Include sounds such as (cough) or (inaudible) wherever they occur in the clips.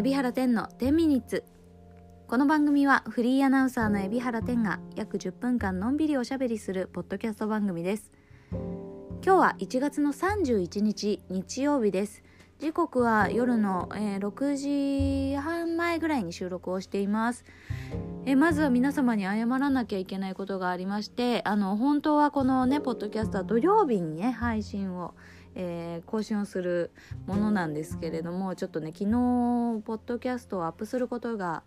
海老原天の10ミニッツ。この番組はフリーアナウンサーの海老原天が約10分間のんびりおしゃべりするポッドキャスト番組です。今日は1月の31日日曜日です。時刻は夜の、えー、6時半前ぐらいに収録をしています。えまずは皆様に謝らなきゃいけないことがありましてあの本当はこのねポッドキャストは土曜日にね配信をえー、更新をするものなんですけれどもちょっとね昨日ポッドキャストをアップすることが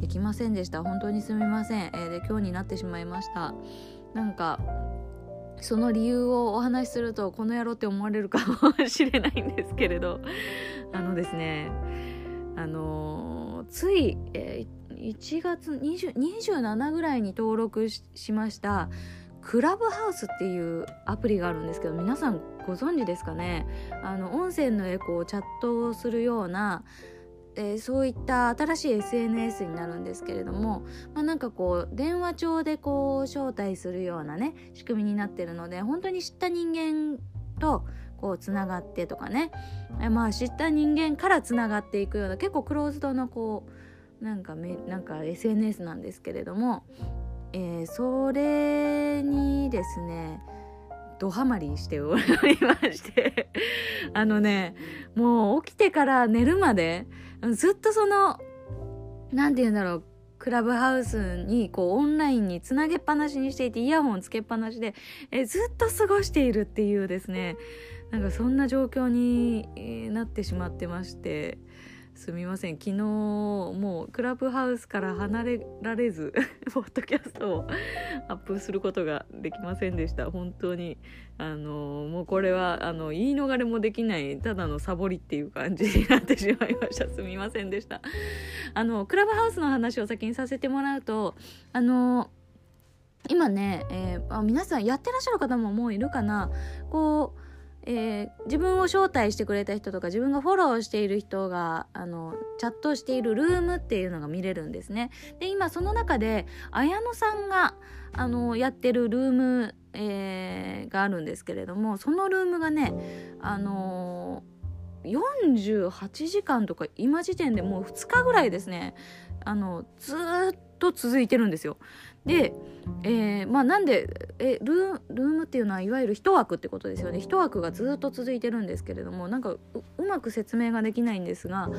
できませんでした。本当にすみません、えー、で今日になってしまいました。なんかその理由をお話しするとこの野郎って思われるかもしれないんですけれど。あのですねあのー、つい、えー、1月20 27ぐらいに登録しました。クラブハウスっていうアプリがあるんですけど皆さんご存知ですかね？あの音声のエコーをチャットをするようなえー、そういった新しい SNS になるんですけれども、まあ、なんかこう電話帳でこう招待するようなね仕組みになってるので本当に知った人間とこうつながってとかね、えまあ知った人間からつながっていくような結構クローズドのこうなんかなんか SNS なんですけれどもえー、それにですねドハマりしておりまして (laughs) あのねもう起きてから寝るまでずっとその何て言うんだろうクラブハウスにこうオンラインにつなげっぱなしにしていてイヤホンつけっぱなしでえずっと過ごしているっていうですねなんかそんな状況になってしまってましてすみません。昨日もうクラブハウスから離れられず (laughs) ポッドキャストをアップすることができませんでした。本当にあのもうこれはあの言い逃れもできないただのサボりっていう感じになってしまいました。(laughs) すみませんでした。あのクラブハウスの話を先にさせてもらうとあの今ね、えー、あ皆さんやってらっしゃる方ももういるかな。こうえー、自分を招待してくれた人とか自分がフォローしている人があのチャットしているルームっていうのが見れるんですね。で今その中で綾野さんがあのやってるルーム、えー、があるんですけれどもそのルームがねあのー、48時間とか今時点でもう2日ぐらいですねあのずっと続いてるんですよ。で、えー、まあなんでえルールームっていうのはいわゆる一枠ってことですよね一枠がずっと続いてるんですけれどもなんかうまく説明ができないんですが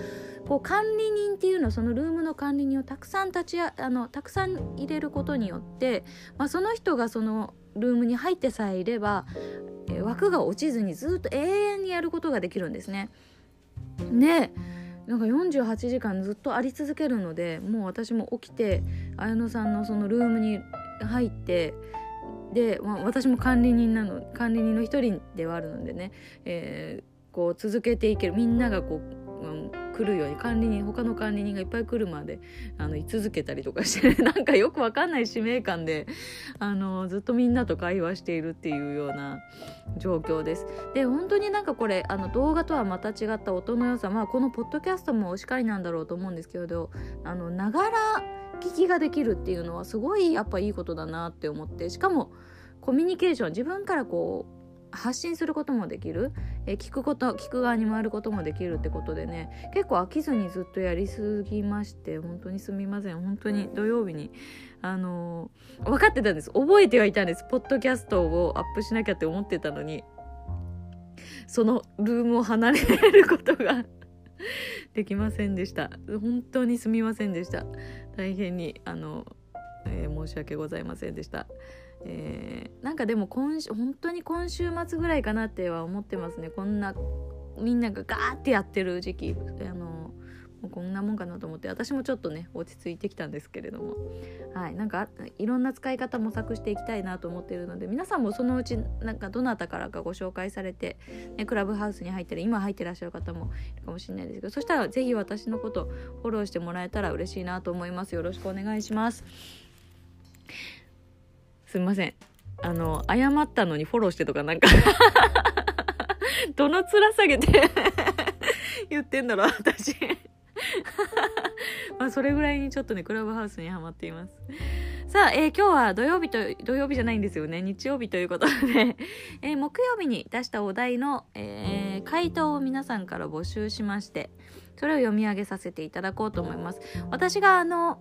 こう管理人っていうのはそのルームの管理人をたくさん立ちあのたくさん入れることによって、まあ、その人がそのルームに入ってさえいれば、枠が落ちずにずっと永遠にやることができるんですね。ねなんか48時間ずっとあり続けるのでもう私も起きて綾乃さんのそのルームに入ってで、まあ、私も管理人なの管理人の一人ではあるのでね、えー、こう続けていけるみんながこう来るように管理人他の管理人がいっぱい来るまであの居続けたりとかして、(laughs) なんかよくわかんない使命感であのずっとみんなと会話しているっていうような状況です。で本当になんかこれあの動画とはまた違った音の良さまあこのポッドキャストもしかりなんだろうと思うんですけれどあのながら聞きができるっていうのはすごいやっぱいいことだなって思ってしかもコミュニケーション自分からこう発信することもできる、え聞くこと聞く側に回ることもできるってことでね。結構飽きずにずっとやりすぎまして本当にすみません。本当に土曜日にあのー、分かってたんです。覚えてはいたんです。ポッドキャストをアップしなきゃって思ってたのに。そのルームを離れることが (laughs) できませんでした。本当にすみませんでした。大変にあの、えー、申し訳ございませんでした。えー、なんかでも今週本当に今週末ぐらいかなっては思ってますね。こんなみんながガーってやってる時期。あのもうこんなもんかなと思って。私もちょっとね落ち着いてきたんですけれども。はい。なんかいろんな使い方模索していきたいなと思っているので皆さんもそのうちなんかどなたからかご紹介されて、ね、クラブハウスに入ってる今入ってらっしゃる方もいるかもしれないですけどそしたら是非私のことフォローしてもらえたら嬉しいなと思います。よろしくお願いします。すみません。あの、謝ったのにフォローしてとかなんか。(laughs) どの面下げて (laughs) 言ってんだろう、私。(laughs) まあそれぐらいにちょっとねクラブハウスにはまっています。さあ、えー、今日は土曜日と土曜日じゃないんですよね。日曜日ということで、えー、木曜日に出したお題の、えー、回答を皆さんから募集しましてそれを読み上げさせていただこうと思います。私があの、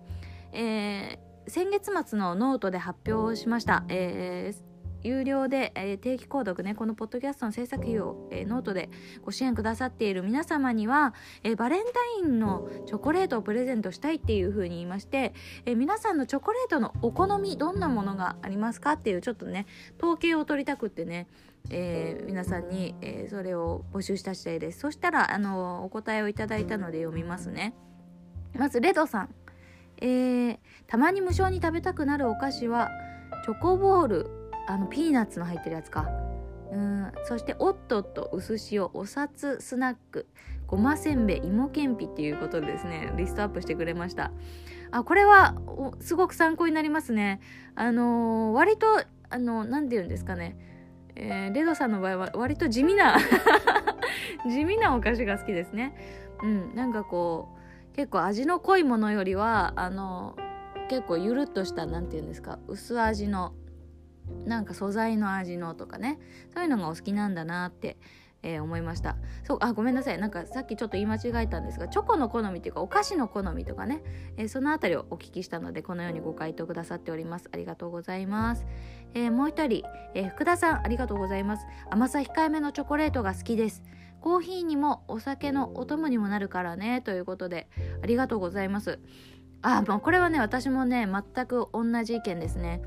え、先月末のノートで発表しました、えー、有料で、えー、定期購読ねこのポッドキャストの制作費を、えー、ノートでご支援くださっている皆様には、えー、バレンタインのチョコレートをプレゼントしたいっていうふうに言いまして、え皆さんのチョコレートのお好みどんなものがありますかっていうちょっとね統計を取りたくってねえ、皆さんに、え、それを募集した次第です。そしたらあのお答えをいただいたので読みますね。まずレドさん、えー、たまに無償に食べたくなるお菓子はチョコボールあのピーナッツの入ってるやつか。うんそしておっとっと薄塩お札スナックごませんべい芋けんぴっていうことですねリストアップしてくれました。あこれはすごく参考になりますね。あのー、割とあの何て言うんですかね。えー、レドさんの場合は割と地味な (laughs) 地味なお菓子が好きですね。うんなんかこう結構味の濃いものよりはあの結構ゆるっとした何て言うんですか薄味のなんか素材の味のとかねそういうのがお好きなんだなって、えー、思いました。そうあごめんなさい。なんかさっきちょっと言い間違えたんですがチョコの好みっていうかお菓子の好みとかね、えー、その辺りをお聞きしたのでこのようにご回答くださっております。ありがとうございます、えー、もう一人、え福田さんありがとうございます。甘さ控えめのチョコレートが好きです。コーヒーにもお酒のお供にもなるからねということでありがとうございます。あもうこれはね私もね全く同じ意見ですね。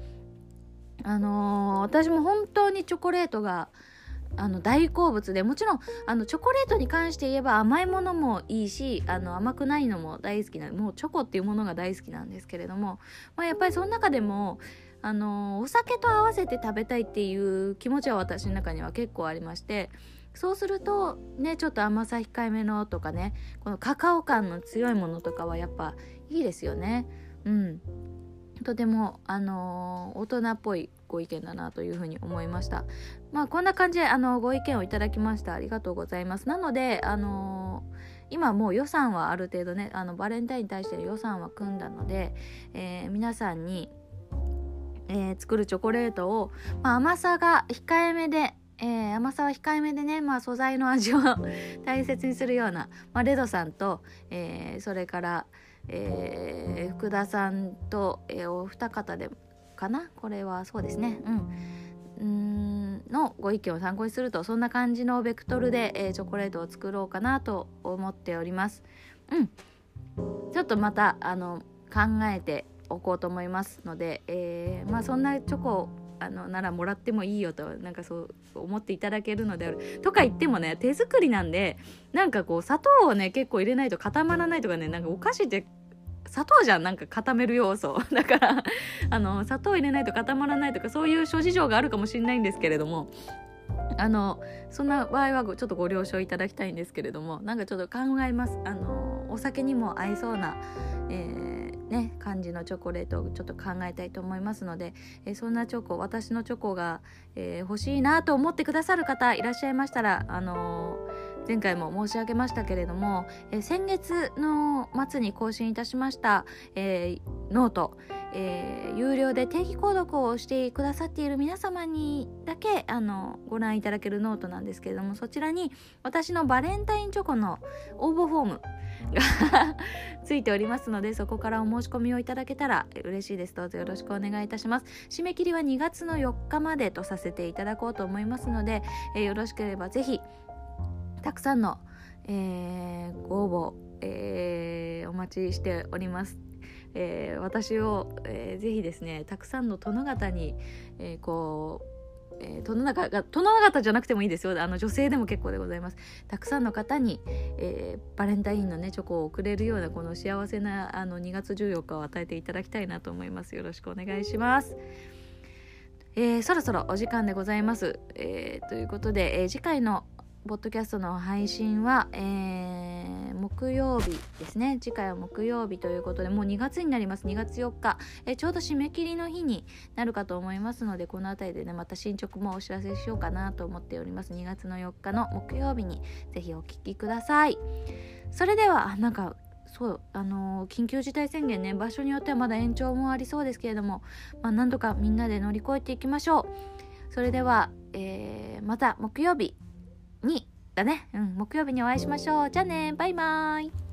あのー、私も本当にチョコレートがあの大好物でもちろんあのチョコレートに関して言えば甘いものもいいしあの甘くないのも大好きなもうチョコっていうものが大好きなんですけれども、まあ、やっぱりその中でもあのお酒と合わせて食べたいっていう気持ちは私の中には結構ありましてそうするとねちょっと甘さ控えめのとかねこのカカオ感の強いものとかはやっぱいいですよねうんとても、あの、大人っぽいご意見だなというふうに思いました。まあこんな感じであのご意見をいただきましたありがとうございます。なのであの、今もう予算はある程度ねあのバレンタインに対しての予算は組んだので、えー、皆さんに、えー、作るチョコレートを、まあ、甘さが控えめでえー、甘さは控えめでね、まあ、素材の味を (laughs) 大切にするような、まあ、レドさんと、えー、それから、えー、福田さんと、えー、お二方でかな？これはそうですね。うん。のご意見を参考にするとそんな感じのベクトルで、えー、チョコレートを作ろうかなと思っております。うん。ちょっとまたあの考えておこうと思いますので、えー、まあそんなチョコあのならもらってもいいよとなんかそう思っていただけるのである。とか言ってもね手作りなんでなんかこう砂糖をね結構入れないと固まらないとかねなんかお菓子って砂糖じゃんなんか固める要素。(laughs) だからあの砂糖入れないと固まらないとかそういう諸事情があるかもしれないんですけれどもあのそんな場合はちょっとご了承いただきたいんですけれどもなんかちょっと考えます。あのお酒にも合いそうな、えーね感じのチョコレートをちょっと考えたいと思いますので、えー、そんなチョコ私のチョコが、えー、欲しいなと思ってくださる方いらっしゃいましたらあのー、前回も申し上げましたけれども、え先月の末に更新いたしました、え note、え有料で定期購読をしてくださっている皆様にだけあのご覧いただけるノートなんですけれどもそちらに私のバレンタインチョコの応募フォームがついておりますのでそこからお申し込みをいただけたら嬉しいです。どうぞよろしくお願いいたします。締め切りは2月の4日までとさせていただこうと思いますので、えー、よろしければぜひたくさんの、えー、ご応募、えー、お待ちしております。えー、私を、えー、ぜひですねたくさんの殿方に、えー、こうえー、殿中が殿方じゃなくてもいいですよ。あの女性でも結構でございます。たくさんの方に、えー、バレンタインのねチョコを送れるようなこの幸せなあの2月14日を与えていただきたいなと思います。よろしくお願いします。えー、そろそろお時間でございます、えー、ということで、えー、次回のポッドキャストの配信は、えー、木曜日ですね。次回は木曜日ということでもう2月になります。2月4日、えー、ちょうど締め切りの日になるかと思いますのでこの辺りでねまた進捗もお知らせしようかなと思っております。2月の4日の木曜日にぜひお聴きください。それではなんかそうあのー、緊急事態宣言ね場所によってはまだ延長もありそうですけれども、まあ、何度かみんなで乗り越えていきましょう。それでは、えー、また木曜日。にだね、うん、木曜日にお会いしましょう。じゃあね。バイバーイ。